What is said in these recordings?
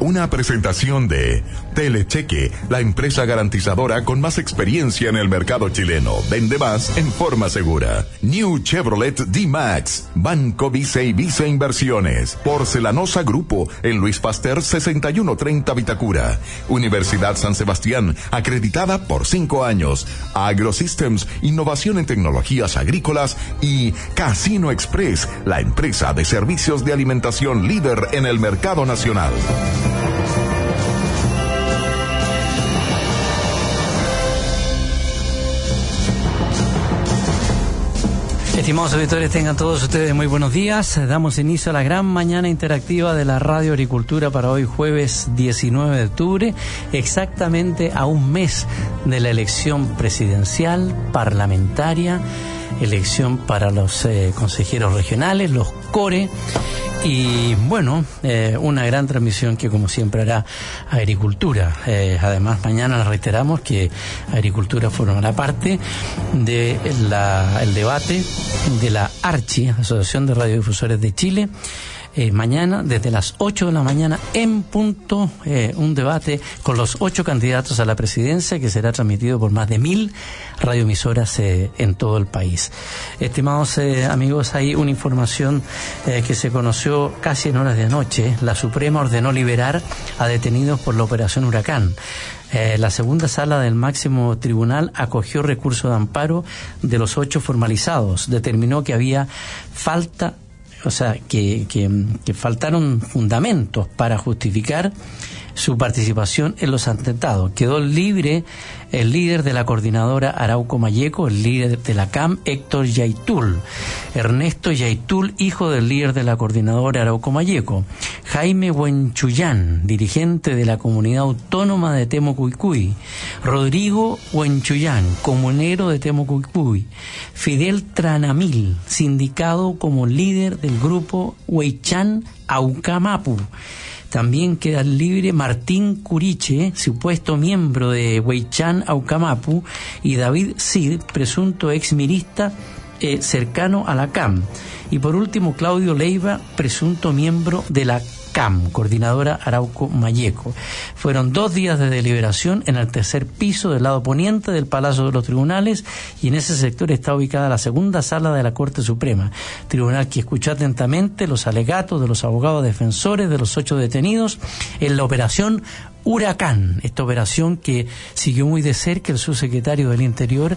Una presentación de Telecheque, la empresa garantizadora con más experiencia en el mercado chileno. Vende más en forma segura. New Chevrolet D-Max, Banco Vice y Vice Inversiones, Porcelanosa Grupo, en Luis Pasteur 6130 Vitacura. Universidad San Sebastián, acreditada por cinco años. AgroSystems, innovación en tecnologías agrícolas y Casino Express, la empresa de servicios de alimentación líder en el mercado nacional. Estimados auditores, tengan todos ustedes muy buenos días. Damos inicio a la gran mañana interactiva de la Radio Agricultura para hoy jueves 19 de octubre, exactamente a un mes de la elección presidencial, parlamentaria, elección para los eh, consejeros regionales, los CORE y bueno, eh, una gran transmisión que como siempre hará Agricultura. Eh, además, mañana reiteramos que Agricultura formará parte del el debate de la ARCHI, Asociación de Radiodifusores de Chile, eh, mañana, desde las 8 de la mañana, en punto, eh, un debate con los ocho candidatos a la presidencia que será transmitido por más de mil radioemisoras eh, en todo el país. Estimados amigos, hay una información que se conoció casi en horas de anoche. La Suprema ordenó liberar a detenidos por la operación Huracán. la segunda sala del máximo tribunal acogió recurso de amparo de los ocho formalizados. Determinó que había falta o sea, que, que, faltaron fundamentos para justificar su participación en los atentados. Quedó libre el líder de la coordinadora Arauco Mayeco, el líder de la CAM, Héctor Yaitul, Ernesto Yaitul, hijo del líder de la coordinadora Arauco Mayeco, Jaime Huenchuyán, dirigente de la comunidad autónoma de Temocuicuy, Rodrigo Huenchuyán, comunero de Temocuicuy, Fidel Tranamil, sindicado como líder del grupo Huaychán Aucamapu, también queda libre Martín Curiche, supuesto miembro de Huaychan Aucamapu, y David Cid, presunto exmirista eh, cercano a la CAM. Y por último, Claudio Leiva, presunto miembro de la Coordinadora Arauco Mayeco. Fueron dos días de deliberación en el tercer piso del lado poniente del Palacio de los Tribunales y en ese sector está ubicada la segunda sala de la Corte Suprema, tribunal que escuchó atentamente los alegatos de los abogados defensores de los ocho detenidos en la operación Huracán, esta operación que siguió muy de cerca el subsecretario del Interior,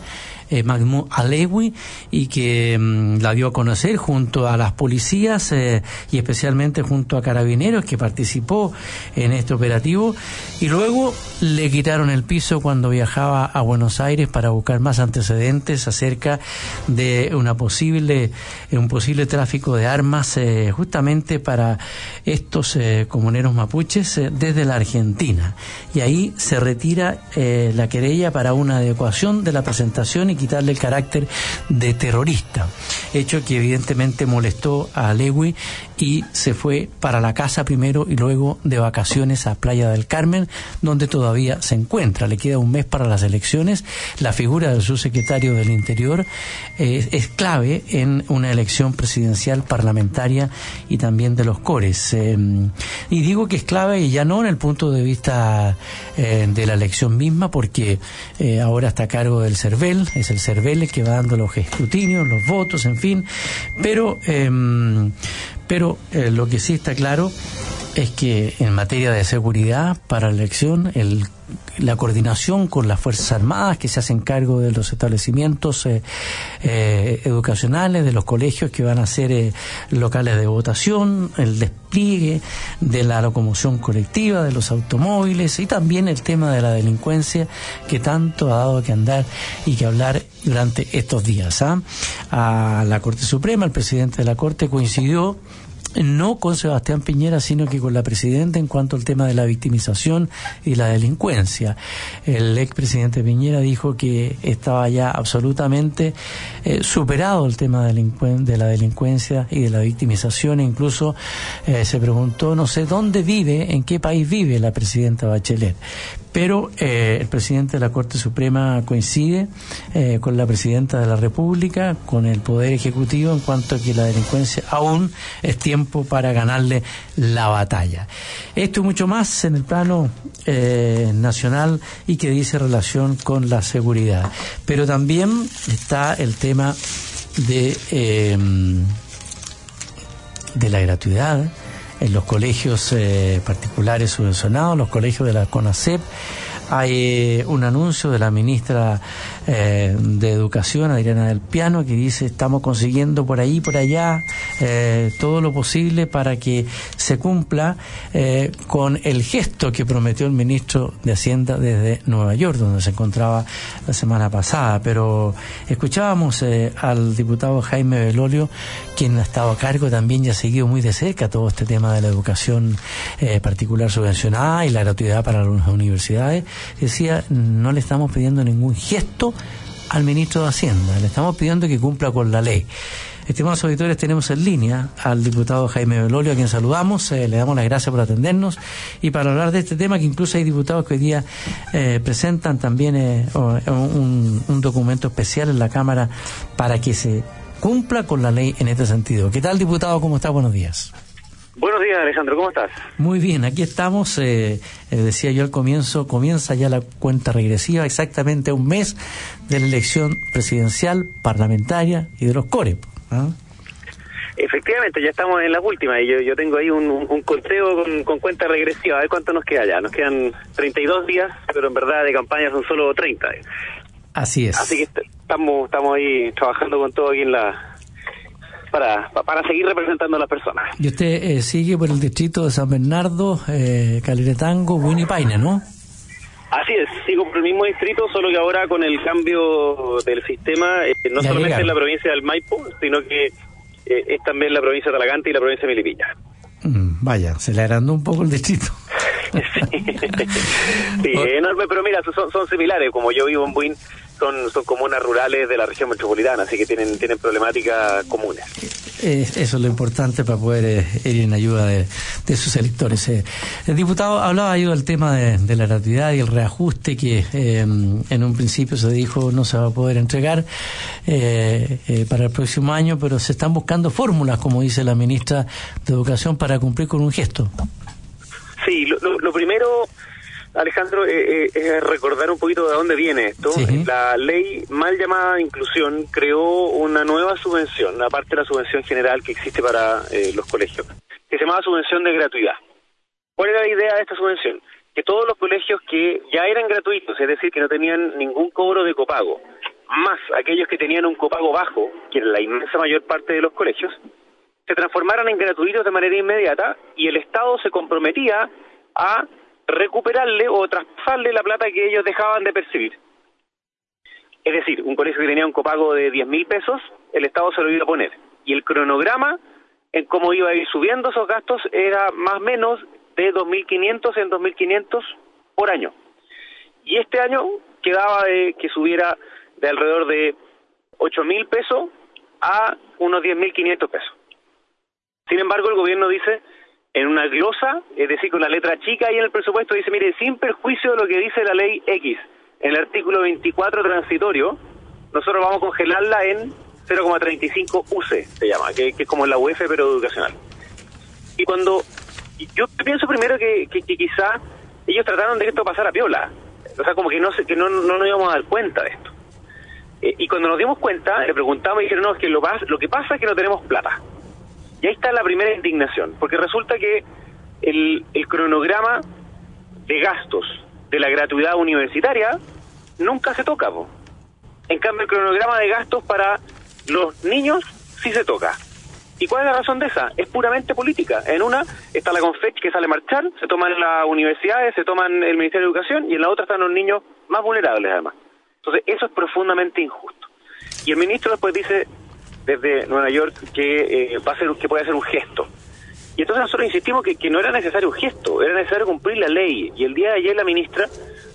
eh, Mahmoud Alewi, y que mm, la dio a conocer junto a las policías eh, y especialmente junto a carabineros que participó en este operativo, y luego le quitaron el piso cuando viajaba a Buenos Aires para buscar más antecedentes acerca de una posible, un posible tráfico de armas eh, justamente para estos eh, comuneros mapuches eh, desde la Argentina. Y ahí se retira la querella para una adecuación de la presentación y quitarle el carácter de terrorista, hecho que evidentemente molestó a Lewy y se fue para la casa primero y luego de vacaciones a Playa del Carmen, donde todavía se encuentra. Le queda un mes para las elecciones. La figura del subsecretario del Interior eh, es clave en una elección presidencial parlamentaria y también de los cores. Eh, y digo que es clave y ya no en el punto de vista eh, de la elección misma, porque ahora está a cargo del CERVEL, es el CERVEL el que va dando los escrutinios, los votos, en fin, pero em, pero eh, lo que sí está claro es que en materia de seguridad para la elección, el, la coordinación con las Fuerzas Armadas que se hacen cargo de los establecimientos eh, eh, educacionales, de los colegios que van a ser locales de votación, el despliegue de la locomoción colectiva, de los automóviles y también el tema de la delincuencia que tanto ha dado que andar y que hablar durante estos días. ¿ah? A la Corte Suprema, el presidente de la Corte coincidió no con Sebastián Piñera, sino que con la presidenta en cuanto al tema de la victimización y la delincuencia. El expresidente Piñera dijo que estaba ya absolutamente eh, superado el tema de la delincuencia y de la victimización. Incluso eh, se preguntó, no sé, ¿dónde vive, en qué país vive la presidenta Bachelet? Pero eh, el presidente de la Corte Suprema coincide eh, con la presidenta de la República, con el Poder Ejecutivo, en cuanto a que la delincuencia aún es tiempo para ganarle la batalla. Esto y mucho más en el plano eh, nacional y que dice relación con la seguridad. Pero también está el tema de, de la gratuidad en los colegios eh, particulares subvencionados, los colegios de la CONACEP. Hay eh, un anuncio de la ministra eh, de Educación, Adriana del Piano, que dice estamos consiguiendo por ahí, por allá, eh, todo lo posible para que se cumpla eh, con el gesto que prometió el ministro de Hacienda desde Nueva York, donde se encontraba la semana pasada. Pero escuchábamos al diputado Jaime Belolio, quien ha estado a cargo también y ha seguido muy de cerca todo este tema de la educación particular subvencionada y la gratuidad para las universidades. Decía, no le estamos pidiendo ningún gesto al ministro de Hacienda. Le estamos pidiendo que cumpla con la ley. Estimados auditores, tenemos en línea al diputado Jaime Belolio, a quien saludamos, eh, le damos las gracias por atendernos y para hablar de este tema, que incluso hay diputados que hoy día eh, presentan también eh, un, un, documento especial en la Cámara para que se cumpla con la ley en este sentido. ¿Qué tal, diputado? ¿Cómo está? Buenos días. Buenos días, Alejandro, ¿cómo estás? Muy bien, aquí estamos, eh, eh, decía yo al comienzo, comienza ya la cuenta regresiva, exactamente un mes de la elección presidencial, parlamentaria y de los CORE. ¿ah? Efectivamente, ya estamos en las últimas y yo, yo tengo ahí un, un, conteo con, cuenta regresiva, a ver cuánto nos queda ya. Nos quedan 32 días, pero en verdad de campaña son solo 30. Así es. Así que estamos, estamos ahí trabajando con todo aquí en la, para, para seguir representando a las personas. Y usted eh, sigue por el distrito de San Bernardo, eh, Caliretango, Paine, ¿no? Así es, sigo por el mismo distrito, solo que ahora con el cambio del sistema, eh, no solamente en la provincia del Maipo, sino que eh, es también la provincia de Talagante y la provincia de Melipilla. Mm, vaya, se le agrandó un poco el distrito. sí, enorme, pero mira, son, son similares. Como yo vivo en Buin, son, son comunas rurales de la región metropolitana, así que tienen, tienen problemáticas comunes. Eh, eso es lo importante para poder eh, ir en ayuda de, sus electores. Eh, el diputado hablaba ahí del tema de, la gratuidad y el reajuste que en un principio se dijo no se va a poder entregar para el próximo año, pero se están buscando fórmulas, como dice la ministra de Educación, para cumplir con un gesto. Sí, lo primero Alejandro, eh, eh, recordar un poquito de dónde viene esto. La ley mal llamada inclusión creó una nueva subvención, aparte de la subvención general que existe para eh, los colegios, que se llamaba subvención de gratuidad. ¿Cuál era la idea de esta subvención? Que todos los colegios que ya eran gratuitos, es decir, que no tenían ningún cobro de copago, más aquellos que tenían un copago bajo, que era la inmensa mayor parte de los colegios, se transformaran en gratuitos de manera inmediata y el Estado se comprometía a recuperarle o traspasarle la plata que ellos dejaban de percibir. Es decir, un colegio que tenía un copago de 10 mil pesos, el Estado se lo iba a poner. Y el cronograma en cómo iba a ir subiendo esos gastos era más o menos de 2.500 en 2.500 por año. Y este año quedaba de que subiera de alrededor de 8 mil pesos a unos 10.500 pesos. Sin embargo, el gobierno dice en una glosa, es decir, con la letra chica y en el presupuesto dice, mire, sin perjuicio de lo que dice la ley X, en el artículo 24 transitorio, nosotros vamos a congelarla en 0,35 UC, se llama, que, es como la UF pero educacional. Y cuando, yo pienso primero que, que, quizá ellos trataron de que esto pasara piola, o sea, como que no, que no, no nos íbamos a dar cuenta de esto. Eh, y cuando nos dimos cuenta, le preguntamos y dijeron, no, es que lo, lo que pasa es que no tenemos plata. Y ahí está la primera indignación, porque resulta que el, cronograma de gastos de la gratuidad universitaria nunca se toca. En cambio, el cronograma de gastos para los niños sí se toca. ¿Y cuál es la razón de esa? Es puramente política. En una está la CONFECH que sale a marchar, se toman las universidades, se toman el Ministerio de Educación y en la otra están los niños más vulnerables además. Entonces, eso es profundamente injusto. Y el ministro después dice, desde Nueva York que eh, va a ser que puede ser un gesto. Y entonces nosotros insistimos que, que no era necesario un gesto, era necesario cumplir la ley. Y el día de ayer la ministra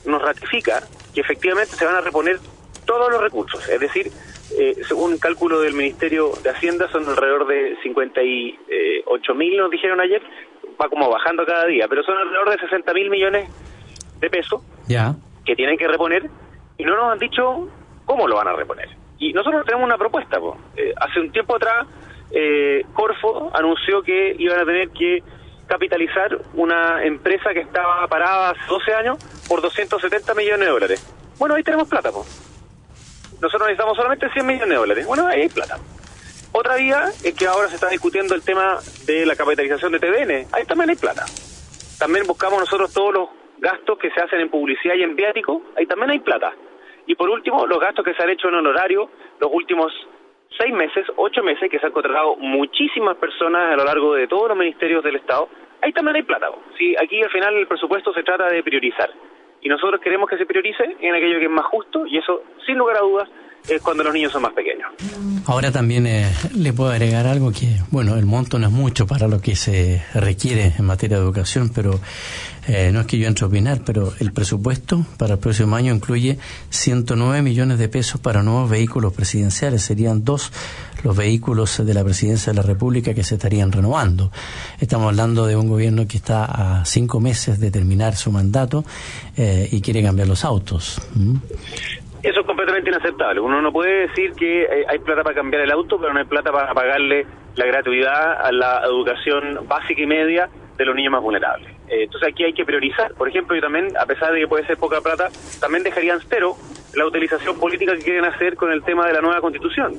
nos ratifica que efectivamente se van a reponer todos los recursos. Es decir, eh, según un cálculo del Ministerio de Hacienda, son alrededor de 58 mil, nos dijeron ayer, va como bajando cada día, pero son alrededor de 60 mil millones de pesos ya. que tienen que reponer y no nos han dicho cómo lo van a reponer. Y nosotros tenemos una propuesta. Eh, hace un tiempo atrás, eh, Corfo anunció que iban a tener que capitalizar una empresa que estaba parada hace 12 años por 270 millones de dólares. Bueno, ahí tenemos plata, pues. Nosotros necesitamos solamente 100 millones de dólares. Bueno, ahí hay plata. Otra vía es que ahora se está discutiendo el tema de la capitalización de TVN. Ahí también hay plata. También buscamos nosotros todos los gastos que se hacen en publicidad y en viático. Ahí también hay plata. Y por último, los gastos que se han hecho en honorario los últimos seis meses, ocho meses, que se han contratado muchísimas personas a lo largo de todos los ministerios del Estado. Ahí también hay plata. Sí, aquí al final el presupuesto se trata de priorizar y nosotros queremos que se priorice en aquello que es más justo y eso, sin lugar a dudas, es cuando los niños son más pequeños. Ahora también eh, le puedo agregar algo que, bueno, el monto no es mucho para lo que se requiere en materia de educación, pero eh, no es que yo entre a opinar, pero el presupuesto para el próximo año incluye 109 millones de pesos para nuevos vehículos presidenciales. Serían dos los vehículos de la presidencia de la República que se estarían renovando. Estamos hablando de un gobierno que está a cinco meses de terminar su mandato eh, y quiere cambiar los autos. Eso es completamente inaceptable. Uno no puede decir que eh, hay plata para cambiar el auto, pero no hay plata para pagarle la gratuidad a la educación básica y media de los niños más vulnerables. Eh, entonces aquí hay que priorizar. Por ejemplo, yo también, a pesar de que puede ser poca plata, también dejarían cero la utilización política que quieren hacer con el tema de la nueva constitución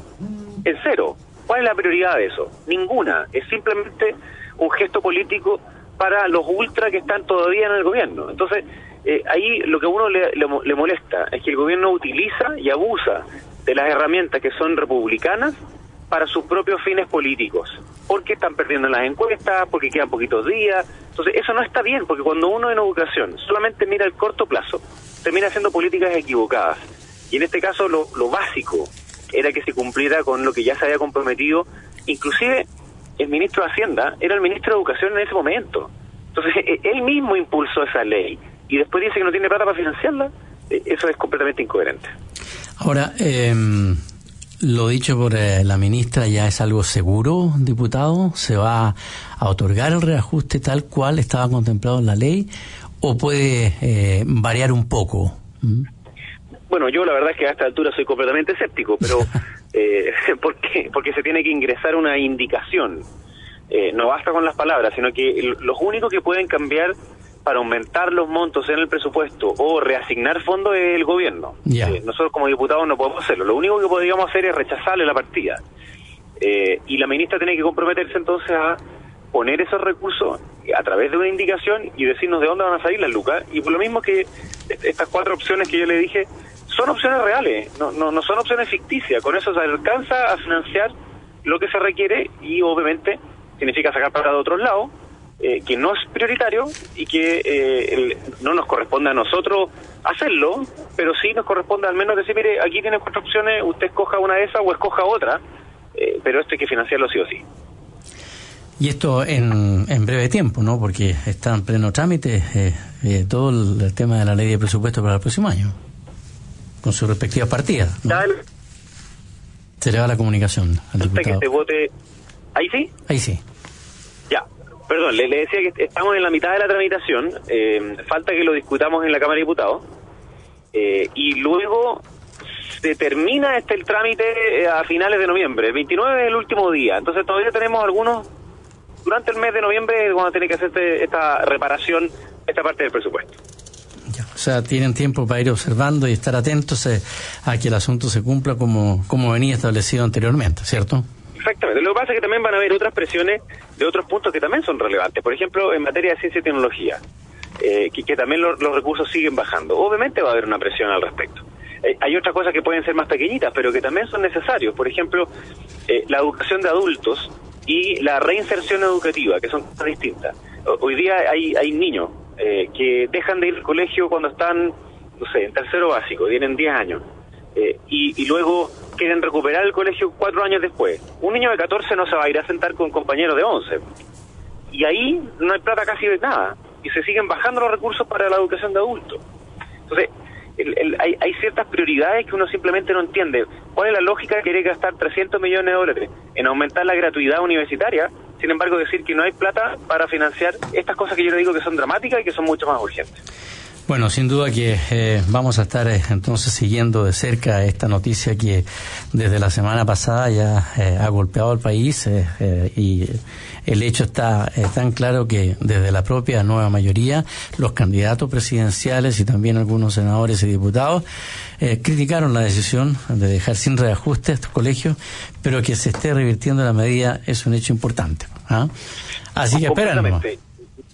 en cero. ¿Cuál es la prioridad de eso? Ninguna. Es simplemente un gesto político para los ultra que están todavía en el gobierno. Entonces, eh, ahí lo que a uno le, le, molesta es que el gobierno utiliza y abusa de las herramientas que son republicanas para sus propios fines políticos. Porque están perdiendo las encuestas, porque quedan poquitos días. Entonces, eso no está bien, porque cuando uno en educación solamente mira el corto plazo, termina haciendo políticas equivocadas. Y en este caso, lo, lo básico era que se cumpliera con lo que ya se había comprometido. Inclusive el ministro de Hacienda era el ministro de Educación en ese momento. Entonces e, él mismo impulsó esa ley y después dice que no tiene plata para financiarla. E, eso es completamente incoherente. Ahora, em, lo dicho por eh, la ministra ya es algo seguro, diputado. ¿Se va a otorgar el reajuste tal cual estaba contemplado en la ley o puede eh, variar un poco? ¿Mm? Bueno, yo la verdad es que a esta altura soy completamente escéptico, pero eh, ¿por qué? Porque se tiene que ingresar una indicación. Eh, no basta con las palabras, sino que los únicos que pueden cambiar para aumentar los montos en el presupuesto o reasignar fondos es el gobierno. Eh, nosotros como diputados no podemos hacerlo. Lo único que podríamos hacer es rechazarle la partida. Eh, y la ministra tiene que comprometerse entonces a poner esos recursos a través de una indicación y decirnos de dónde van a salir las lucas. Y por lo mismo que estas cuatro opciones que yo le dije son opciones reales, no, no, no son opciones ficticias. Con eso se alcanza a financiar lo que se requiere y obviamente significa sacar para de otros lados, eh, que no es prioritario y que eh, no nos corresponde a nosotros hacerlo, pero sí nos corresponde al menos decir, mire, aquí tiene cuatro opciones, usted escoja una de esas o escoja otra, eh, pero esto hay que financiarlo sí o sí. Y esto en, en breve tiempo, ¿no? Porque está en pleno trámite todo el tema de la ley de presupuesto para el próximo año con sus respectivas partidas. Se le va la comunicación al diputado. Que vote... ¿Ahí sí? Ahí sí. Perdón, le, decía que estamos en la mitad de la tramitación. Eh, falta que lo discutamos en la Cámara de Diputados. Eh, y luego se termina este el trámite eh, a finales de noviembre. El 29 es el último día. Entonces todavía tenemos algunos... Durante el mes de noviembre a tener que hacer este, esta reparación, esta parte del presupuesto. O sea, tienen tiempo para ir observando y estar atentos a que el asunto se cumpla como, como venía establecido anteriormente, ¿cierto? Exactamente. Lo que pasa es que también van a haber otras presiones de otros puntos que también son relevantes. Por ejemplo, en materia de ciencia y tecnología, eh, que, también los recursos siguen bajando. Obviamente va a haber una presión al respecto. Eh, hay otras cosas que pueden ser más pequeñitas, pero que también son necesarios. Por ejemplo, la educación de adultos y la reinserción educativa, que son cosas distintas. Hoy día hay, hay niños eh, que dejan de ir al colegio cuando están, no sé, en tercero básico, tienen 10 años, eh, y, luego quieren recuperar el colegio cuatro años después. Un niño de 14 no se va a ir a sentar con compañeros de 11. y ahí no hay plata casi de nada, y se siguen bajando los recursos para la educación de adultos. Entonces, hay, hay, ciertas prioridades que uno simplemente no entiende. ¿Cuál es la lógica de querer gastar 300 millones de dólares en aumentar la gratuidad universitaria? Sin embargo, decir que no hay plata para financiar estas cosas que yo le digo que son dramáticas y que son mucho más urgentes. Bueno, sin duda que eh, vamos a estar eh, entonces siguiendo de cerca esta noticia que desde la semana pasada ya eh, ha golpeado al país y el hecho está tan claro que desde la propia nueva mayoría los candidatos presidenciales y también algunos senadores y diputados criticaron la decisión de dejar sin reajuste estos colegios, pero que se esté revirtiendo la medida es un hecho importante. ¿ah? Así que espérame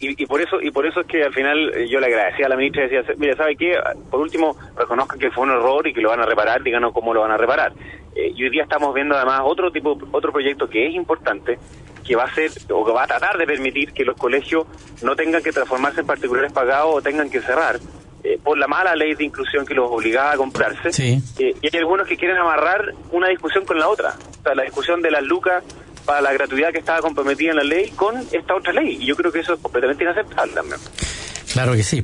y, por eso y por eso es que al final eh, yo le agradecía a la ministra y decía, mira, ¿sabe qué? Por último, reconozcan que fue un error y que lo van a reparar, díganos cómo lo van a reparar. Eh, y hoy día estamos viendo además otro tipo otro proyecto que es importante, que va a ser o que va a tratar de permitir que los colegios no tengan que transformarse en particulares pagados o tengan que cerrar. Eh, por la mala ley de inclusión que los obligaba a comprarse. y hay algunos que quieren amarrar una discusión con la otra. O sea, la discusión de las lucas para la gratuidad que estaba comprometida en la ley con esta otra ley. Y yo creo que eso es completamente inaceptable también. Claro que sí.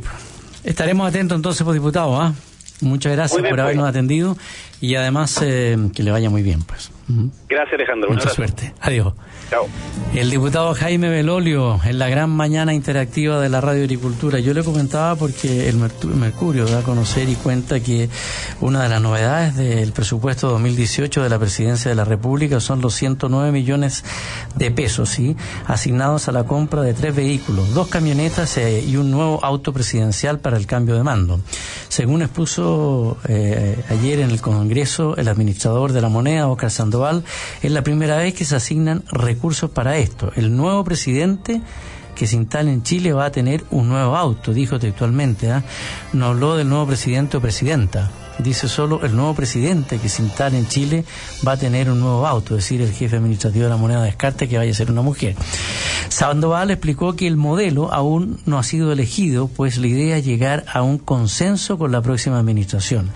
Estaremos atentos entonces, por diputado. ¿ah? Muchas gracias por habernos pues. atendido y además eh, que le vaya muy bien. pues. Gracias, Alejandro. Mucha suerte. Adiós. El diputado Jaime Belolio en la gran mañana interactiva de la Radio Agricultura. Yo le comentaba porque el Mercurio da a conocer y cuenta que una de las novedades del presupuesto 2018 de la Presidencia de la República son los 109 millones de pesos, ¿sí? asignados a la compra de tres vehículos, dos camionetas eh, y un nuevo auto presidencial para el cambio de mando. Según expuso eh, ayer en el Congreso el administrador de la moneda, Oscar Sandoval, es la primera vez que se asignan recursos para esto. El nuevo presidente que se instale en Chile va a tener un nuevo auto, dijo textualmente. ¿ah? No habló del nuevo presidente o presidenta dice solo el nuevo presidente que se instala en Chile va a tener un nuevo auto, es decir, el jefe administrativo de la moneda descarte que vaya a ser una mujer. Sandoval explicó que el modelo aún no ha sido elegido, pues la idea es llegar a un consenso con la próxima administración,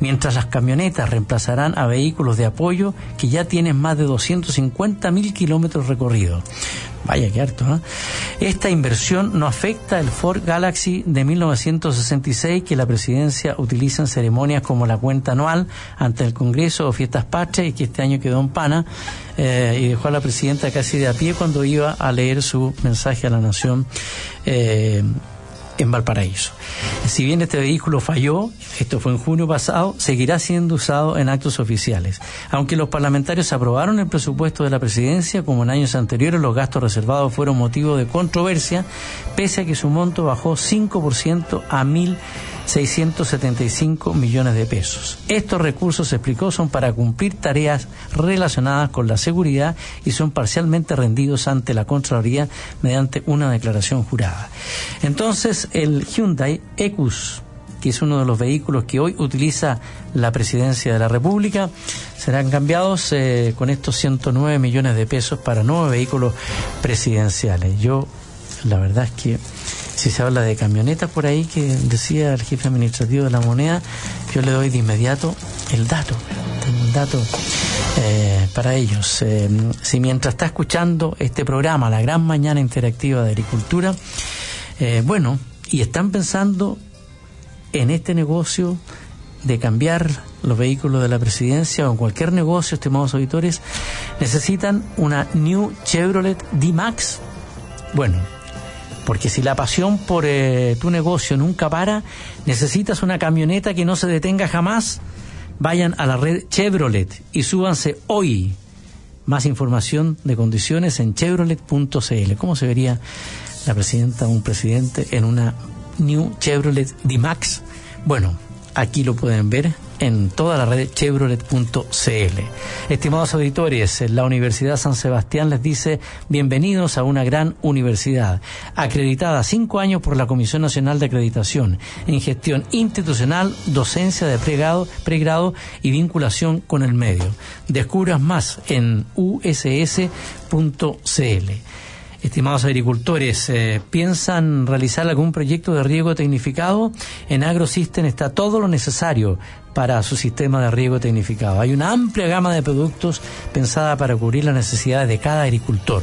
mientras las camionetas reemplazarán a vehículos de apoyo que ya tienen más de 250 mil kilómetros recorridos. Vaya que harto, ¿eh? Esta inversión no afecta el Ford Galaxy de 1966 que la presidencia utiliza en ceremonias como la cuenta anual ante el Congreso o fiestas patrias y que este año quedó en pana eh, y dejó a la presidenta casi de a pie cuando iba a leer su mensaje a la nación. Eh, en Valparaíso. Si bien este vehículo falló, esto fue en junio pasado, seguirá siendo usado en actos oficiales. Aunque los parlamentarios aprobaron el presupuesto de la presidencia, como en años anteriores los gastos reservados fueron motivo de controversia, pese a que su monto bajó 5% a mil 675 millones de pesos. Estos recursos, se explicó, son para cumplir tareas relacionadas con la seguridad y son parcialmente rendidos ante la Contraloría mediante una declaración jurada. Entonces, el Hyundai Ecus que es uno de los vehículos que hoy utiliza la presidencia de la República, serán cambiados eh, con estos 109 millones de pesos para nuevos vehículos presidenciales. Yo, la verdad es que si se habla de camionetas por ahí que decía el jefe administrativo de la moneda, yo le doy de inmediato el dato, el dato eh, para ellos. Eh, si mientras está escuchando este programa, la gran mañana interactiva de agricultura, eh, bueno, y están pensando en este negocio de cambiar los vehículos de la presidencia o en cualquier negocio, estimados auditores, necesitan una New Chevrolet D-Max. Bueno, porque si la pasión por eh, tu negocio nunca para, necesitas una camioneta que no se detenga jamás. Vayan a la red Chevrolet y súbanse hoy. Más información de condiciones en chevrolet.cl. ¿Cómo se vería la presidenta o un presidente en una New Chevrolet D-Max? Bueno, aquí lo pueden ver en toda la red chevrolet.cl. Estimados auditores, la Universidad San Sebastián les dice bienvenidos a una gran universidad, acreditada cinco años por la Comisión Nacional de Acreditación en gestión institucional, docencia de pregrado, y vinculación con el medio. Descubras más en uss.cl. Estimados agricultores, eh, ¿piensan realizar algún proyecto de riego tecnificado? En AgroSystem está todo lo necesario para su sistema de riego tecnificado. Hay una amplia gama de productos pensada para cubrir las necesidades de cada agricultor.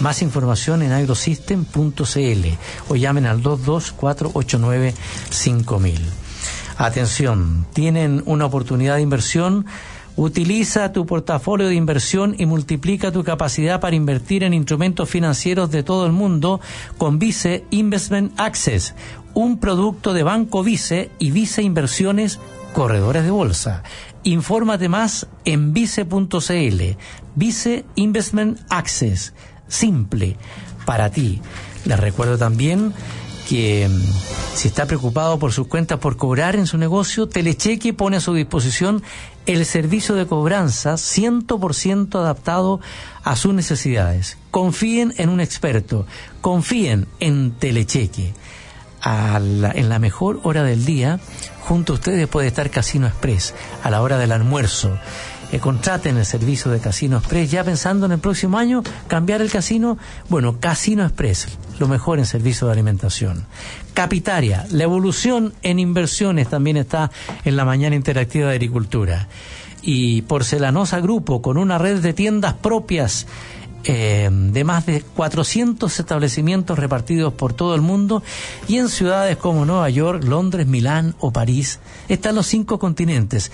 Más información en agrosystem.cl o llamen al 224895000. Atención, tienen una oportunidad de inversión Utiliza tu portafolio de inversión y multiplica tu capacidad para invertir en instrumentos financieros de todo el mundo con Vice Investment Access, un producto de Banco Vice y Vice Inversiones Corredores de Bolsa. Infórmate más en vice.cl. Vice Investment Access. Simple. Para ti. Les recuerdo también que mm, si está preocupado por sus cuentas por cobrar en su negocio, Telecheque pone a su disposición el servicio de cobranza 100% adaptado a sus necesidades. Confíen en un experto, confíen en Telecheque. en la mejor hora del día, junto a ustedes puede estar Casino Express, a la hora del almuerzo. Eh, contraten el servicio de Casino Express, ya pensando en el próximo año cambiar el casino. Bueno, Casino Express, lo mejor en servicio de alimentación. Capitaria, la evolución en inversiones también está en la mañana interactiva de agricultura. Y Porcelanosa Grupo, con una red de tiendas propias eh, de más de 400 establecimientos repartidos por todo el mundo y en ciudades como Nueva York, Londres, Milán o París, están los cinco continentes.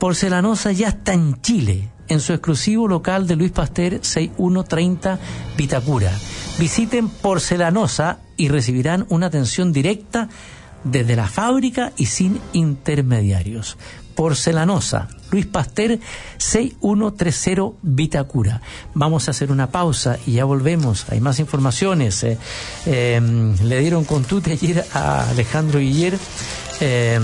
Porcelanosa ya está en Chile, en su exclusivo local de Luis Pasteur 6130 Vitacura. Visiten Porcelanosa y recibirán una atención directa desde la fábrica y sin intermediarios. Porcelanosa, Luis Pasteur 6130 Vitacura. Vamos a hacer una pausa y ya volvemos. Hay más informaciones. Eh, em, le dieron contute ayer a Alejandro Guiller, em,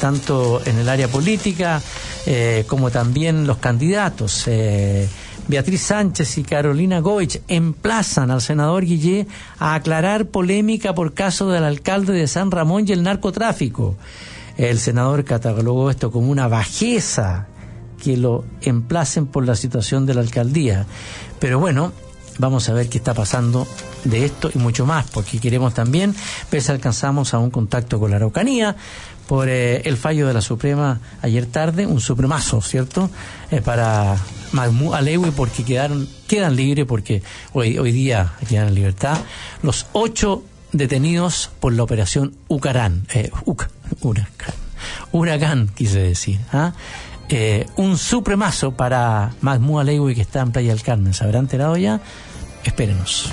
tanto en el área política eh, como también los candidatos. Eh, Beatriz Sánchez y Carolina Goich emplazan al senador Guillé a aclarar polémica por caso del alcalde de San Ramón y el narcotráfico. El senador catalogó esto como una bajeza que lo emplacen por la situación de la alcaldía. Pero bueno, vamos a ver qué está pasando de esto y mucho más, porque queremos también ver si alcanzamos a un contacto con la Araucanía por eh, el fallo de la Suprema ayer tarde, un supremazo, ¿cierto? Eh, para Mahmoud Alewi porque quedaron, quedan libres porque hoy, hoy día quedan en libertad los ocho detenidos por la operación Ucarán, eh, huracán, huracán quise decir, ¿ah? eh, un supremazo para Mahmoud Alewi que está en Playa del Carmen, ¿se habrá enterado ya? Espérenos.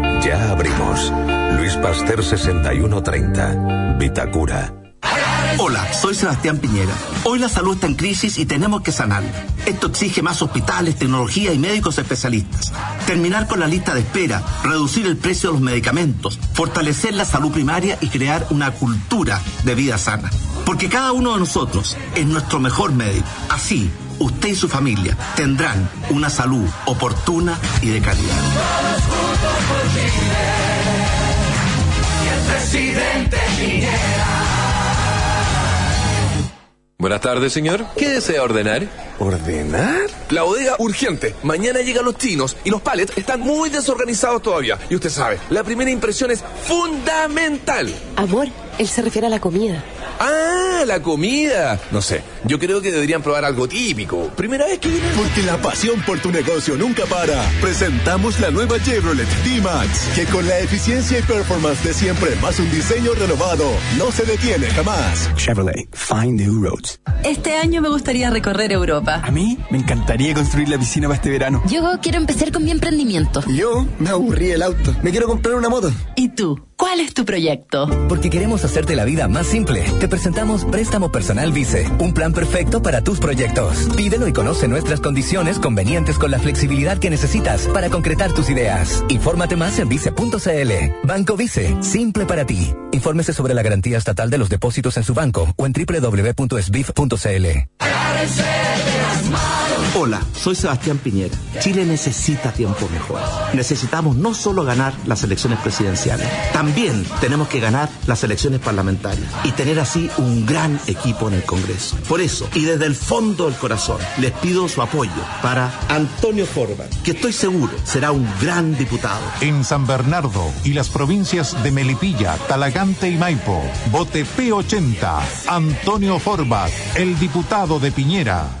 Ya abrimos. Luis Pasteur 6130, Vitacura. Hola, soy Sebastián Piñera. Hoy la salud está en crisis y tenemos que sanarla. Esto exige más hospitales, tecnología y médicos especialistas. Terminar con la lista de espera, reducir el precio de los medicamentos, fortalecer la salud primaria y crear una cultura de vida sana. Porque cada uno de nosotros es nuestro mejor médico. Así, usted y su familia tendrán una salud oportuna y de calidad. Presidente Buenas tardes, señor. ¿Qué desea ordenar? ¿Ordenar? La bodega urgente. Mañana llegan los chinos y los palets están muy desorganizados todavía. Y usted sabe, la primera impresión es fundamental. Amor, él se refiere a la comida. Ah, la comida. No sé, yo creo que deberían probar algo típico. Primera vez que Porque la pasión por tu negocio nunca para. Presentamos la nueva Chevrolet D-Max, que con la eficiencia y performance de siempre, más un diseño renovado, no se detiene jamás. Chevrolet, find new roads. Este año me gustaría recorrer Europa. A mí me encantaría construir la piscina para este verano. Yo quiero empezar con mi emprendimiento. Yo me aburrí el auto. Me quiero comprar una moto. ¿Y tú? ¿Cuál ¿Cuál es tu proyecto? Porque queremos hacerte la vida más simple. Te presentamos Préstamo Personal Vice, un plan perfecto para tus proyectos. Pídelo y conoce nuestras condiciones convenientes con la flexibilidad que necesitas para concretar tus ideas. Infórmate más en vice.cl. Banco Vice, simple para ti. Infórmese sobre la garantía estatal de los depósitos en su banco o en www.sbif.cl. Hola, soy Sebastián Piñera. Chile necesita tiempos mejores. Necesitamos no solo ganar las elecciones presidenciales, también tenemos que ganar las elecciones parlamentarias y tener así un gran equipo en el Congreso. Por eso, y desde el fondo del corazón, les pido su apoyo para Antonio Forman, que estoy seguro será un gran diputado. En San Bernardo y las provincias de Melipilla, Talagante y Maipo, vote P80, Antonio Forbat, el diputado de Piñera.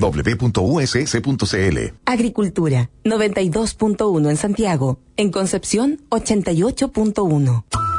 www.uss.cl. Agricultura 92.1 en Santiago, en Concepción 88.1.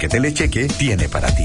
que Telecheque tiene para ti.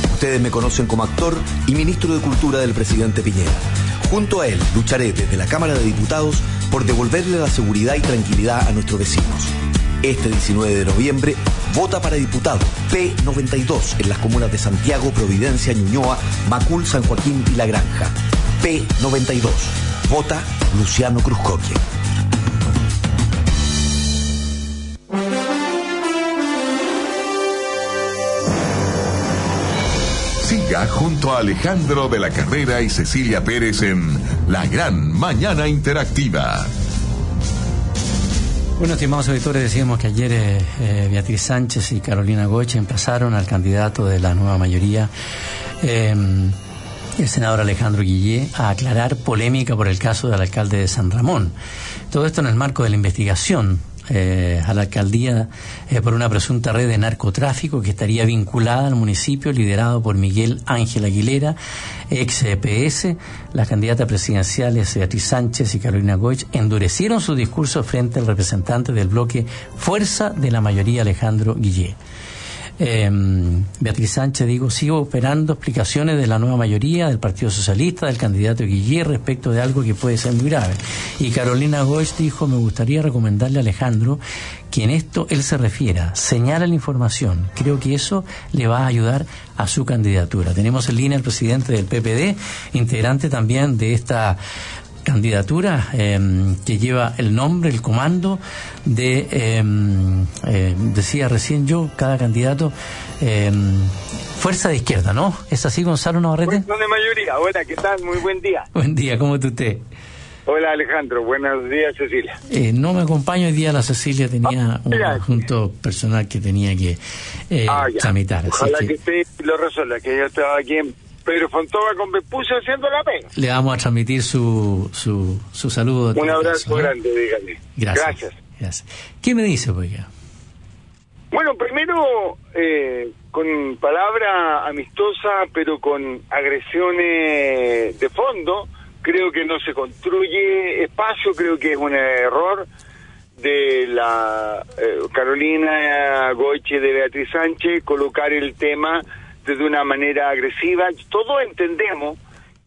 Ustedes me conocen como actor y ministro de Cultura del presidente Piñera. Junto a él lucharé desde la Cámara de Diputados por devolverle la seguridad y tranquilidad a nuestros vecinos. Este 19 de noviembre, vota para diputado P92 en las comunas de Santiago, Providencia, Ñuñoa, Macul, San Joaquín y La Granja. P92. Vota Luciano Cruzcoque. Junto a Alejandro de la Carrera y Cecilia Pérez en La Gran Mañana Interactiva. Bueno, estimados auditores, decíamos que ayer eh, eh, Beatriz Sánchez y Carolina Goche emplazaron al candidato de la nueva mayoría, eh, el senador Alejandro Guillé, a aclarar polémica por el caso del alcalde de San Ramón. Todo esto en el marco de la investigación eh, a la alcaldía eh, por una presunta red de narcotráfico que estaría vinculada al municipio liderado por Miguel Ángel Aguilera, ex EPS. Las candidatas presidenciales Beatriz Sánchez y Carolina Goich endurecieron su discurso frente al representante del bloque Fuerza de la Mayoría, Alejandro Guillé. Eh, Beatriz Sánchez, digo, sigo esperando explicaciones de la nueva mayoría del Partido Socialista, del candidato Guillermo respecto de algo que puede ser muy grave. Y Carolina Goich dijo, me gustaría recomendarle a Alejandro que en esto él se refiera, señala la información. Creo que eso le va a ayudar a su candidatura. Tenemos en línea al presidente del PPD, integrante también de esta candidatura em, que lleva el nombre, el comando de, em, eh, decía recién yo, cada candidato, em, fuerza de izquierda, ¿no? ¿Es así, Gonzalo Navarrete? Fuerza de mayoría. Hola, ¿qué tal? Muy buen día. Buen día, ¿cómo está usted? Hola, Alejandro. Buenos días, Cecilia. Eh, no me acompaño hoy día la Cecilia, tenía un asunto personal que tenía que eh, Ah, tramitar. así Ojalá que que usted lo resuelva, que yo estaba aquí en Pedro Fontova con Bepuso haciendo la pega. le vamos a transmitir su, su, su saludo. Un abrazo grande, dígale. Gracias. Gracias. Gracias. ¿Qué me dice, oiga? Bueno, primero, eh, con palabra amistosa, pero con agresiones de fondo, creo que no se construye espacio, creo que es un error de la eh, Carolina Goiche de Beatriz Sánchez colocar el tema desde una manera agresiva. Todos entendemos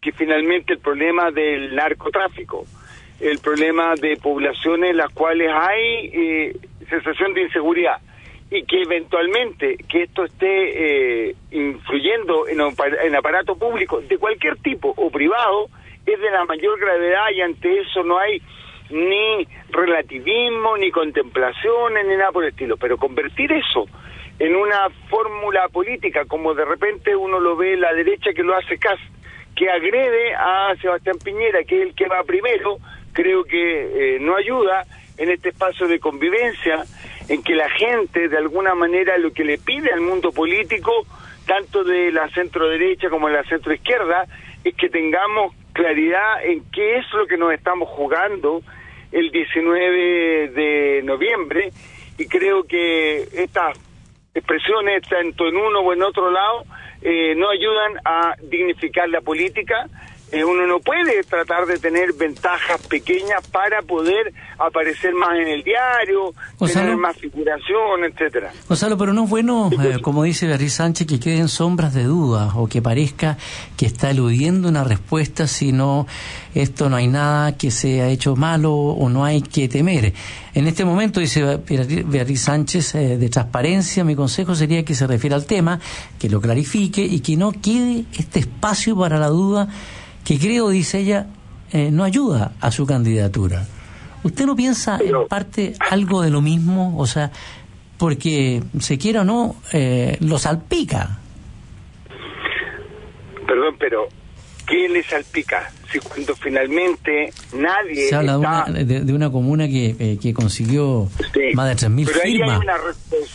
que finalmente el problema del narcotráfico, el problema de poblaciones en las cuales hay eh, sensación de inseguridad y que eventualmente que esto esté eh, influyendo en, en aparato público de cualquier tipo o privado es de la mayor gravedad y ante eso no hay ni relativismo, ni contemplaciones, ni nada por el estilo. Pero convertir eso en una fórmula política, como de repente uno lo ve la derecha que lo hace Cas, que agrede a Sebastián Piñera, que es el que va primero, creo que eh, no ayuda en este espacio de convivencia, en que la gente de alguna manera lo que le pide al mundo político, tanto de la centro derecha como de la centro izquierda, es que tengamos claridad en qué es lo que nos estamos jugando el 19 de noviembre y creo que estas expresiones, tanto en uno o en otro lado, eh, no ayudan a dignificar la política. Eh, uno no puede tratar de tener ventajas pequeñas para poder aparecer más en el diario, Gonzalo. tener más figuración, etcétera. Gonzalo, pero no es bueno, eh, como dice Beatriz Sánchez, que queden sombras de duda o que parezca que está eludiendo una respuesta si no, esto no hay nada que se ha hecho malo o no hay que temer. En este momento, dice Beatriz Beatriz Sánchez, eh, de transparencia, mi consejo sería que se refiera al tema, que lo clarifique y que no quede este espacio para la duda que creo, dice ella, eh, no ayuda a su candidatura. ¿Usted no piensa en parte algo de lo mismo? O sea, porque se quiera o no, eh, lo salpica. Perdón, pero ¿qué le salpica? Si cuando finalmente nadie Se habla de una, de, de una comuna que, eh, que consiguió más de 3.000 pero ahí hay firmas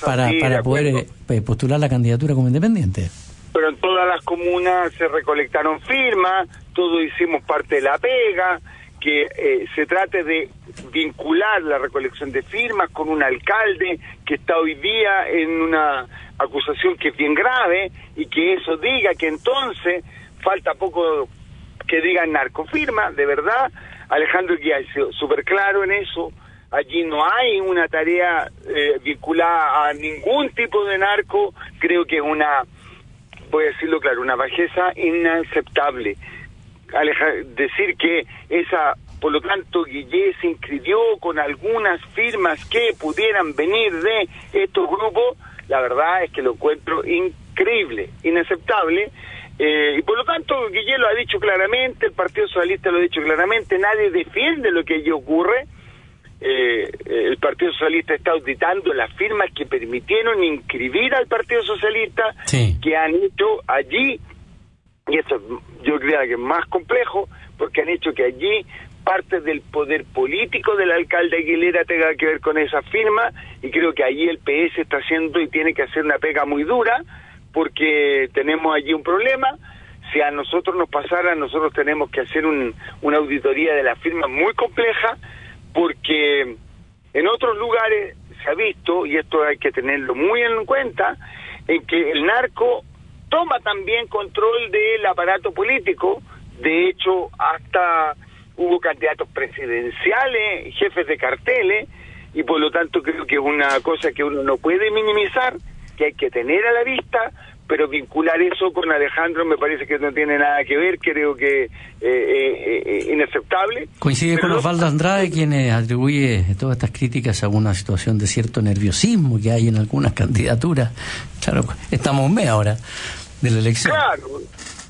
para, para poder eh, postular la candidatura como independiente. pero en todas las comunas se recolectaron firmas, todos hicimos parte de la pega, que eh, se trate de vincular la recolección de firmas con un alcalde que está hoy día en una acusación que es bien grave y que eso diga que entonces falta poco que digan narcofirma, de verdad, Alejandro Guía ha sido súper claro en eso, allí no hay una tarea eh, vinculada a ningún tipo de narco, creo que es una voy a decirlo claro, una bajeza inaceptable. Aleja- decir que esa, por lo tanto, Guillé se inscribió con algunas firmas que pudieran venir de estos grupos, la verdad es que lo encuentro increíble, inaceptable. Eh, y por lo tanto, Guillé lo ha dicho claramente, el Partido Socialista lo ha dicho claramente, nadie defiende lo que allí ocurre. Eh, el Partido Socialista está auditando las firmas que permitieron inscribir al Partido Socialista que han hecho allí, y esto yo creo que es más complejo, porque han hecho que allí parte del poder político del alcalde Aguilera tenga que ver con esa firma, y creo que allí el PS está haciendo y tiene que hacer una pega muy dura, porque tenemos allí un problema. Si a nosotros nos pasara, nosotros tenemos que hacer un- una auditoría de la firma muy compleja, porque En otros lugares se ha visto, y esto hay que tenerlo muy en cuenta, en que el narco toma también control del aparato político, de hecho hasta hubo candidatos presidenciales, jefes de carteles, y por lo tanto creo que es una cosa que uno no puede minimizar, que hay que tener a la vista, pero vincular eso con Alejandro me parece que no tiene nada que ver, creo que es eh, eh, eh, inaceptable. Coincide con Osvaldo Andrade, quien atribuye todas estas críticas a una situación de cierto nerviosismo que hay en algunas candidaturas. Claro, estamos un mes ahora de la elección. Claro,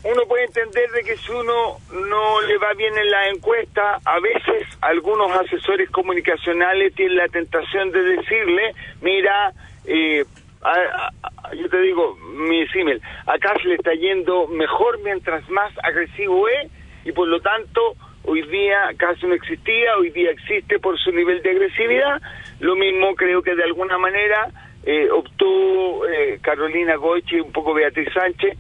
uno puede entender de que si uno no le va bien en la encuesta, a veces algunos asesores comunicacionales tienen la tentación de decirle, mira, eh, yo te digo, mi símil, acá se le está yendo mejor mientras más agresivo es y por lo tanto hoy día casi no existía, hoy día existe por su nivel de agresividad. Lo mismo creo que de alguna manera eh, optó eh, Carolina Goichi y un poco Beatriz Sánchez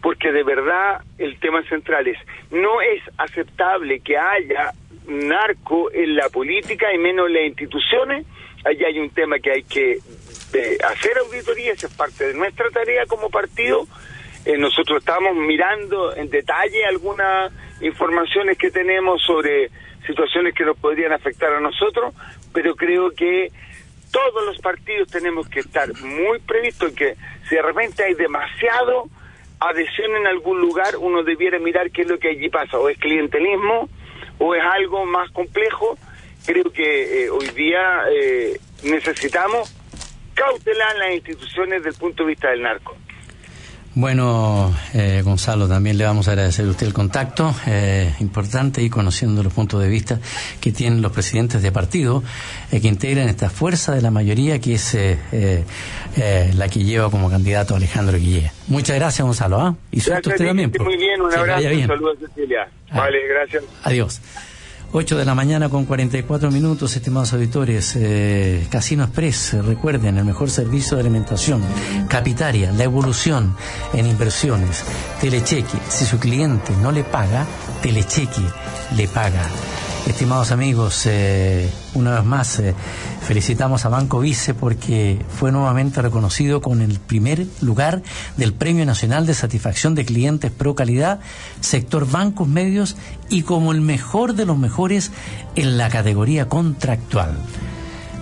porque de verdad el tema central es, no es aceptable que haya narco en la política y menos en las instituciones, allí hay un tema que hay que hacer auditoría, esa es parte de nuestra tarea como partido, eh, nosotros estamos mirando en detalle algunas informaciones que tenemos sobre situaciones que nos podrían afectar a nosotros, pero creo que todos los partidos tenemos que estar muy previstos en que si de repente hay demasiado adhesión en algún lugar, uno debiera mirar qué es lo que allí pasa, o es clientelismo, o es algo más complejo. Creo que eh, hoy día eh, necesitamos cautelar las instituciones desde el punto de vista del narco. Bueno, eh, Gonzalo, también le vamos a agradecer a usted el contacto eh, importante y conociendo los puntos de vista que tienen los presidentes de partido eh, que integran esta fuerza de la mayoría que es la que lleva como candidato Alejandro Guillé. Muchas gracias, Gonzalo. ¿ah? Y suerte usted también. Muy bien, un abrazo, un saludo a Cecilia. Ah. Vale, gracias. Adiós. 8 de la mañana con 44 minutos, estimados auditores. Eh, Casino Express, recuerden, el mejor servicio de alimentación. Capitaria, la evolución en inversiones. Telecheque, si su cliente no le paga, Telecheque le paga. Estimados amigos, eh, una vez más eh, felicitamos a Banco Vice porque fue nuevamente reconocido con el primer lugar del Premio Nacional de Satisfacción de Clientes Pro Calidad, sector bancos medios y como el mejor de los mejores en la categoría contractual.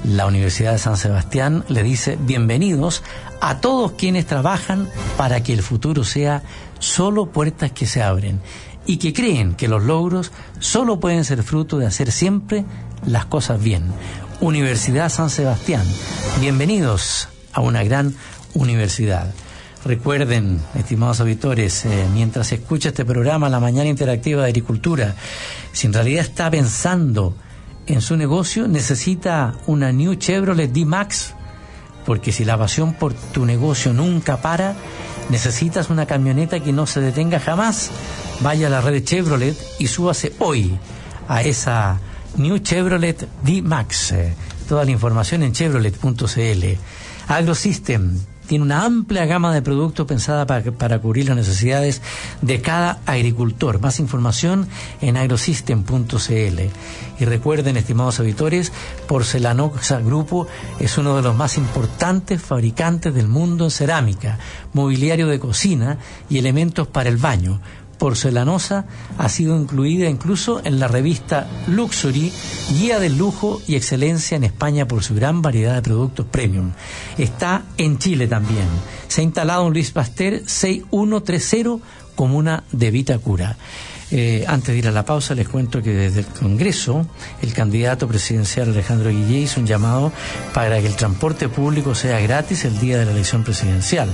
La Universidad de San Sebastián le dice bienvenidos a todos quienes trabajan para que el futuro sea solo puertas que se abren y que creen que los logros solo pueden ser fruto de hacer siempre las cosas bien. Universidad San Sebastián, bienvenidos a una gran universidad. Recuerden, estimados auditores, eh, mientras escucha este programa, La Mañana Interactiva de Agricultura, si en realidad está pensando en su negocio, necesita una New Chevrolet D-Max, porque si la pasión por tu negocio nunca para, necesitas una camioneta que no se detenga jamás vaya a la red Chevrolet y súbase hoy a esa New Chevrolet D-Max. Toda la información en chevrolet.cl. AgroSystem tiene una amplia gama de productos pensada para, para, cubrir las necesidades de cada agricultor. Más información en agrosystem.cl. Y recuerden, estimados auditores, Porcelanoxa Grupo es uno de los más importantes fabricantes del mundo en cerámica, mobiliario de cocina y elementos para el baño porcelanosa ha sido incluida incluso en la revista Luxury, guía del lujo y excelencia en España por su gran variedad de productos premium. Está en Chile también. Se ha instalado en Luis Pasteur 6130, comuna de Vitacura. Eh, antes de ir a la pausa, les cuento que desde el Congreso, el candidato presidencial Alejandro Guillé hizo un llamado para que el transporte público sea gratis el día de la elección presidencial.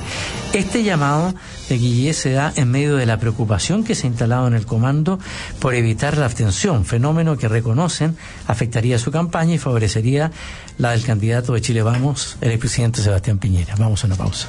Este llamado de Guillé se da en medio de la preocupación que se ha instalado en el comando por evitar la abstención, fenómeno que reconocen afectaría su campaña y favorecería la del candidato de Chile Vamos, el expresidente Sebastián Piñera. Vamos a una pausa.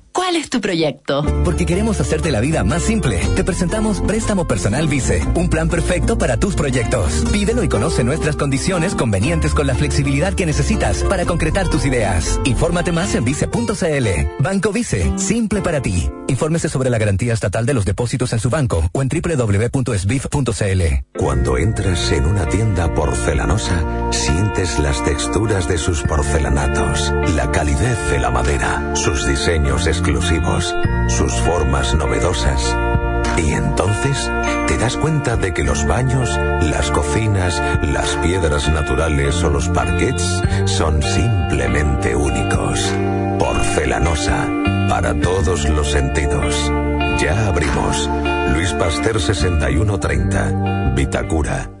¿Cuál es tu proyecto? Porque queremos hacerte la vida más simple. Te presentamos Préstamo Personal Vice, un plan perfecto para tus proyectos. Pídelo y conoce nuestras condiciones convenientes con la flexibilidad que necesitas para concretar tus ideas. Infórmate más en vice.cl. Banco Vice, simple para ti. Infórmese sobre la garantía estatal de los depósitos en su banco o en www.sbif.cl. Cuando entras en una tienda porcelanosa, sientes las texturas de sus porcelanatos, la calidez de la madera, sus diseños exclusivos, sus formas novedosas. Y entonces te das cuenta de que los baños, las cocinas, las piedras naturales o los parquets son simplemente únicos. Porcelanosa, para todos los sentidos. Ya abrimos. Luis Pasteur 6130, Vitacura.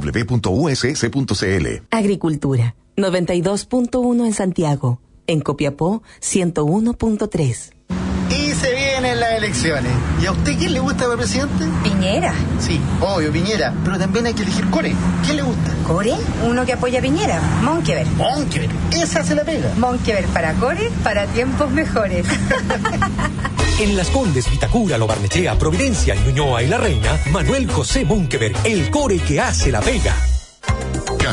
www.uss.cl. Agricultura, 92.1 en Santiago. En Copiapó, 101.3. Y se vienen las elecciones. ¿Y a usted quién le gusta para presidente? Piñera. Sí, obvio, Piñera. Pero también hay que elegir Core. ¿Quién le gusta? ¿Core? Uno que apoya a Piñera. Monkever. Monkever. Esa se la pega. Monkever para Core, para tiempos mejores. En Las Condes, Vitacura, Lo Barnechea, Providencia, Ñuñoa y La Reina, Manuel José Monkever, el core que hace la pega.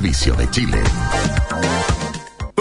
de Chile.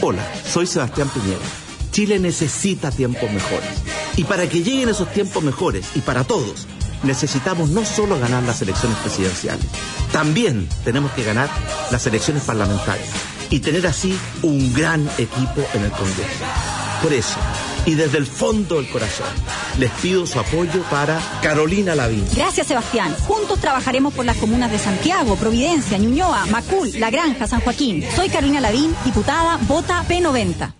Hola, soy Sebastián Piñera. Chile necesita tiempos mejores. Y para que lleguen esos tiempos mejores, y para todos, necesitamos no solo ganar las elecciones presidenciales, también tenemos que ganar las elecciones parlamentarias y tener así un gran equipo en el Congreso. Por eso, y desde el fondo del corazón, les pido su apoyo para Carolina Lavín. Gracias, Sebastián. Juntos trabajaremos por las comunas de Santiago, Providencia, Ñuñoa, Macul, La Granja, San Joaquín. Soy Carolina Lavín, diputada, vota P90.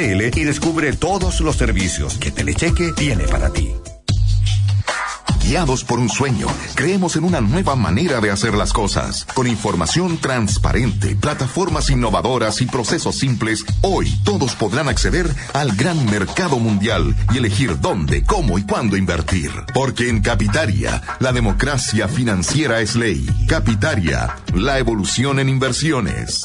y descubre todos los servicios que Telecheque tiene para ti. guiados por un sueño, creemos en una nueva manera de hacer las cosas. Con información transparente, plataformas innovadoras y procesos simples, hoy todos podrán acceder al gran mercado mundial y elegir dónde, cómo y cuándo invertir. Porque en Capitaria, la democracia financiera es ley. Capitaria, la evolución en inversiones.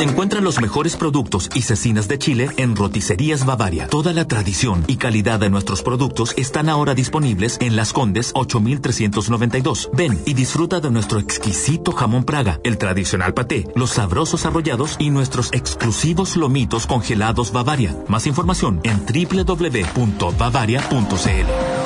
Encuentra los mejores productos y cecinas de Chile en Roticerías Bavaria. Toda la tradición y calidad de nuestros productos están ahora disponibles en Las Condes 8392. Ven y disfruta de nuestro exquisito jamón Praga, el tradicional paté, los sabrosos arrollados y nuestros exclusivos lomitos congelados Bavaria. Más información en www.bavaria.cl.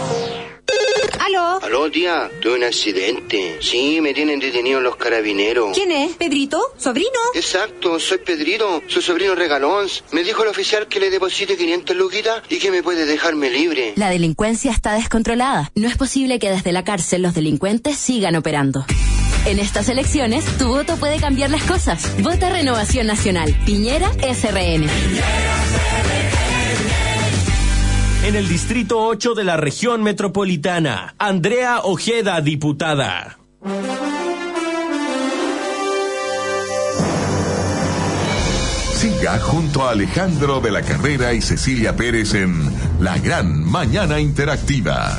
¿Aló? Aló, tía. Tuve un accidente. Sí, me tienen detenido los carabineros. ¿Quién es? ¿Pedrito? ¿Sobrino? Exacto, soy Pedrito, su sobrino regalón. Me dijo el oficial que le deposite 500 luquitas y que me puede dejarme libre. La delincuencia está descontrolada. No es posible que desde la cárcel los delincuentes sigan operando. En estas elecciones, tu voto puede cambiar las cosas. Vota Renovación Nacional. Piñera SRN. En el Distrito 8 de la región metropolitana, Andrea Ojeda, diputada. Siga junto a Alejandro de la Carrera y Cecilia Pérez en La Gran Mañana Interactiva.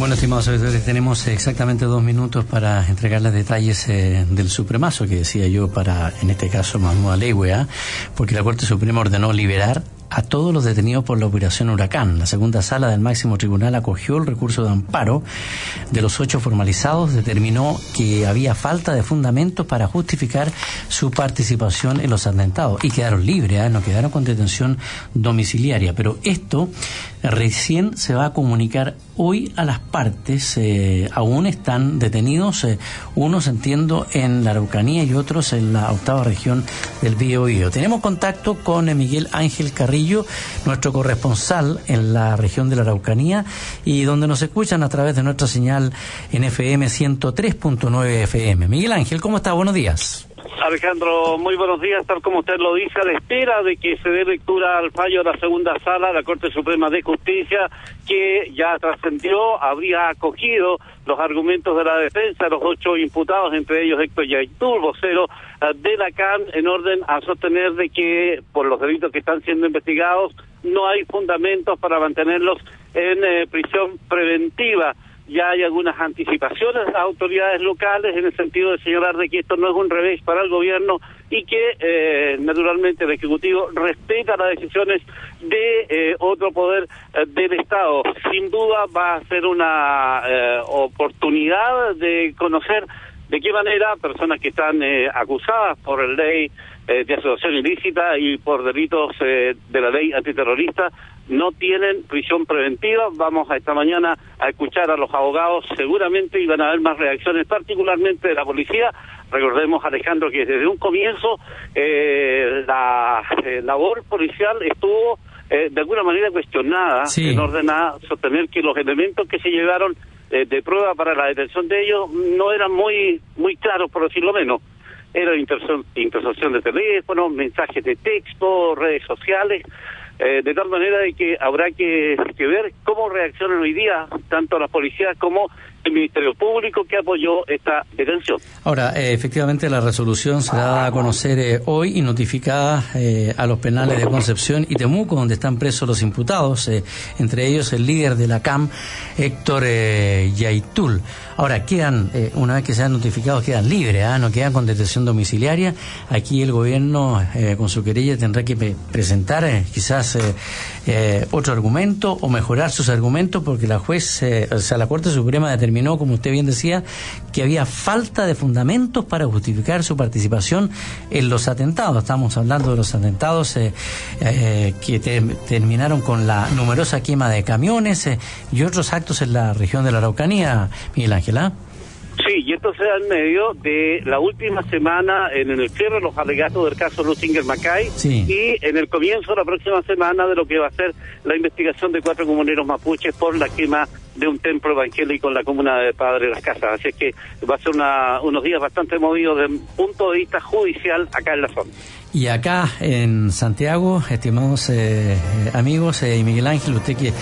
Bueno, estimados auditores, tenemos exactamente dos minutos para entregar los detalles eh, del supremazo que decía yo para, en este caso, Mahmoud Aleguea, porque la Corte Suprema ordenó liberar a todos los detenidos por la operación Huracán. La segunda sala del máximo tribunal acogió el recurso de amparo. De los ocho formalizados, determinó que había falta de fundamentos para justificar su participación en los atentados y quedaron libres, ¿eh? no quedaron con detención domiciliaria. Pero esto recién se va a comunicar hoy a las partes. Eh, aún están detenidos, eh, unos entiendo en la Araucanía y otros en la octava región del Biobío. Tenemos contacto con Miguel Ángel Carrillo nuestro corresponsal en la región de la Araucanía y donde nos escuchan a través de nuestra señal en FM 103.9 FM. Miguel Ángel, ¿cómo está? Buenos días. Alejandro, muy buenos días. Tal como usted lo dice, a la espera de que se dé lectura al fallo de la segunda sala de la Corte Suprema de Justicia, que ya trascendió, habría acogido los argumentos de la defensa, los ocho imputados, entre ellos Héctor Yaitul, vocero eh, de la CAN, en orden a sostener de que por los delitos que están siendo investigados no hay fundamentos para mantenerlos en eh, prisión preventiva ya hay algunas anticipaciones las autoridades locales en el sentido de señalar de que esto no es un revés para el gobierno y que eh, naturalmente el Ejecutivo respeta las decisiones de eh, otro poder eh, del Estado. Sin duda va a ser una oportunidad de conocer de qué manera personas que están acusadas por ley de asociación ilícita y por delitos de la ley antiterrorista no tienen prisión preventiva. Vamos a esta mañana a escuchar a los abogados, seguramente iban a haber más reacciones, particularmente de la policía. Recordemos, Alejandro, que desde un comienzo eh, la eh, labor policial estuvo eh, de alguna manera cuestionada en orden a sostener que los elementos que se llevaron de prueba para la detención de ellos no eran muy muy claros, por decirlo menos. Era intercepción de teléfono, mensajes de texto, redes sociales. Eh, de tal manera de que habrá que, ver cómo reaccionan hoy día tanto las policías como el Ministerio Público que apoyó esta detención. Ahora, eh, efectivamente, la resolución será a conocer eh, hoy y notificada a los penales de Concepción y Temuco, donde están presos los imputados, entre ellos el líder de la CAM, Héctor Yaitul. Ahora, quedan, una vez que sean notificados, quedan libres, ¿ah? no quedan con detención domiciliaria. Aquí el gobierno, con su querella, tendrá que presentar quizás otro argumento o mejorar sus argumentos, porque la juez, o sea, la Corte Suprema determinó como usted bien decía, que había falta de fundamentos para justificar su participación en los atentados. Estamos hablando de los atentados eh, eh, que terminaron con la numerosa quema de camiones eh, y otros actos en la región de la Araucanía, Miguel Ángel. Sí, y esto se da en medio de la última semana en, el cierre de los alegatos del caso Lusinger Macay y en el comienzo de la próxima semana de lo que va a ser la investigación de cuatro comuneros mapuches por la quema de un templo evangélico en la comuna de Padre las Casas. Así es que va a ser unos días bastante movidos desde un punto de vista judicial acá en la zona. Y acá en Santiago, estimados eh, amigos, eh, y Miguel Ángel, usted que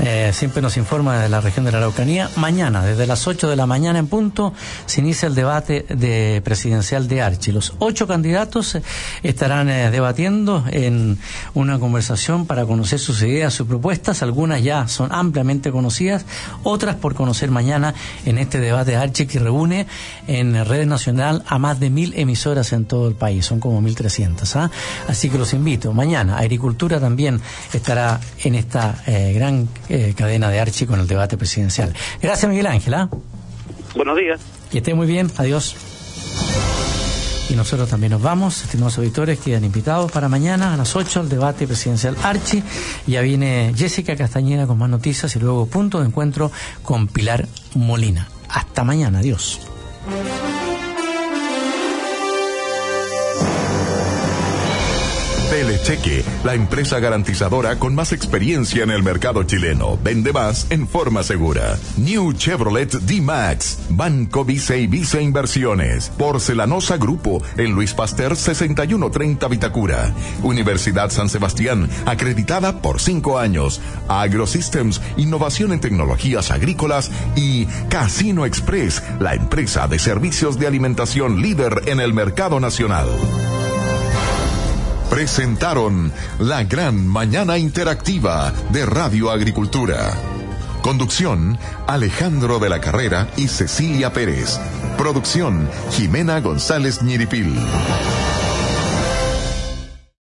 eh, siempre nos informa de la región de la Araucanía, mañana, desde las 8 de la mañana en punto, se inicia el debate de presidencial de Archi. Los ocho candidatos estarán debatiendo en una conversación para conocer sus ideas, sus propuestas. Algunas ya son ampliamente conocidas, otras por conocer mañana en este debate de Archi que reúne en red nacional a más de mil emisoras en todo el país. Son como 1.300. ¿ah? Así que los invito. Mañana, Agricultura también estará en esta eh, gran eh, cadena de Archi con el debate presidencial. Gracias, Miguel Ángel. ¿ah? Buenos días. Que esté muy bien. Adiós. Y nosotros también nos vamos, estimados auditores, quedan invitados para mañana a las 8 al debate presidencial Archi. Ya viene Jessica Castañeda con más noticias y luego punto de encuentro con Pilar Molina. Hasta mañana, adiós. Cheque, la empresa garantizadora con más experiencia en el mercado chileno. Vende más en forma segura. New Chevrolet D-Max, Banco Vice y Vice Inversiones, Porcelanosa Grupo, en Luis Pasteur 6130 Vitacura. Universidad San Sebastián, acreditada por cinco años. AgroSystems, innovación en tecnologías agrícolas y Casino Express, la empresa de servicios de alimentación líder en el mercado nacional presentaron la gran mañana interactiva de Radio Agricultura. Conducción, Alejandro de la Carrera y Cecilia Pérez. Producción, Jimena González Ñiripil.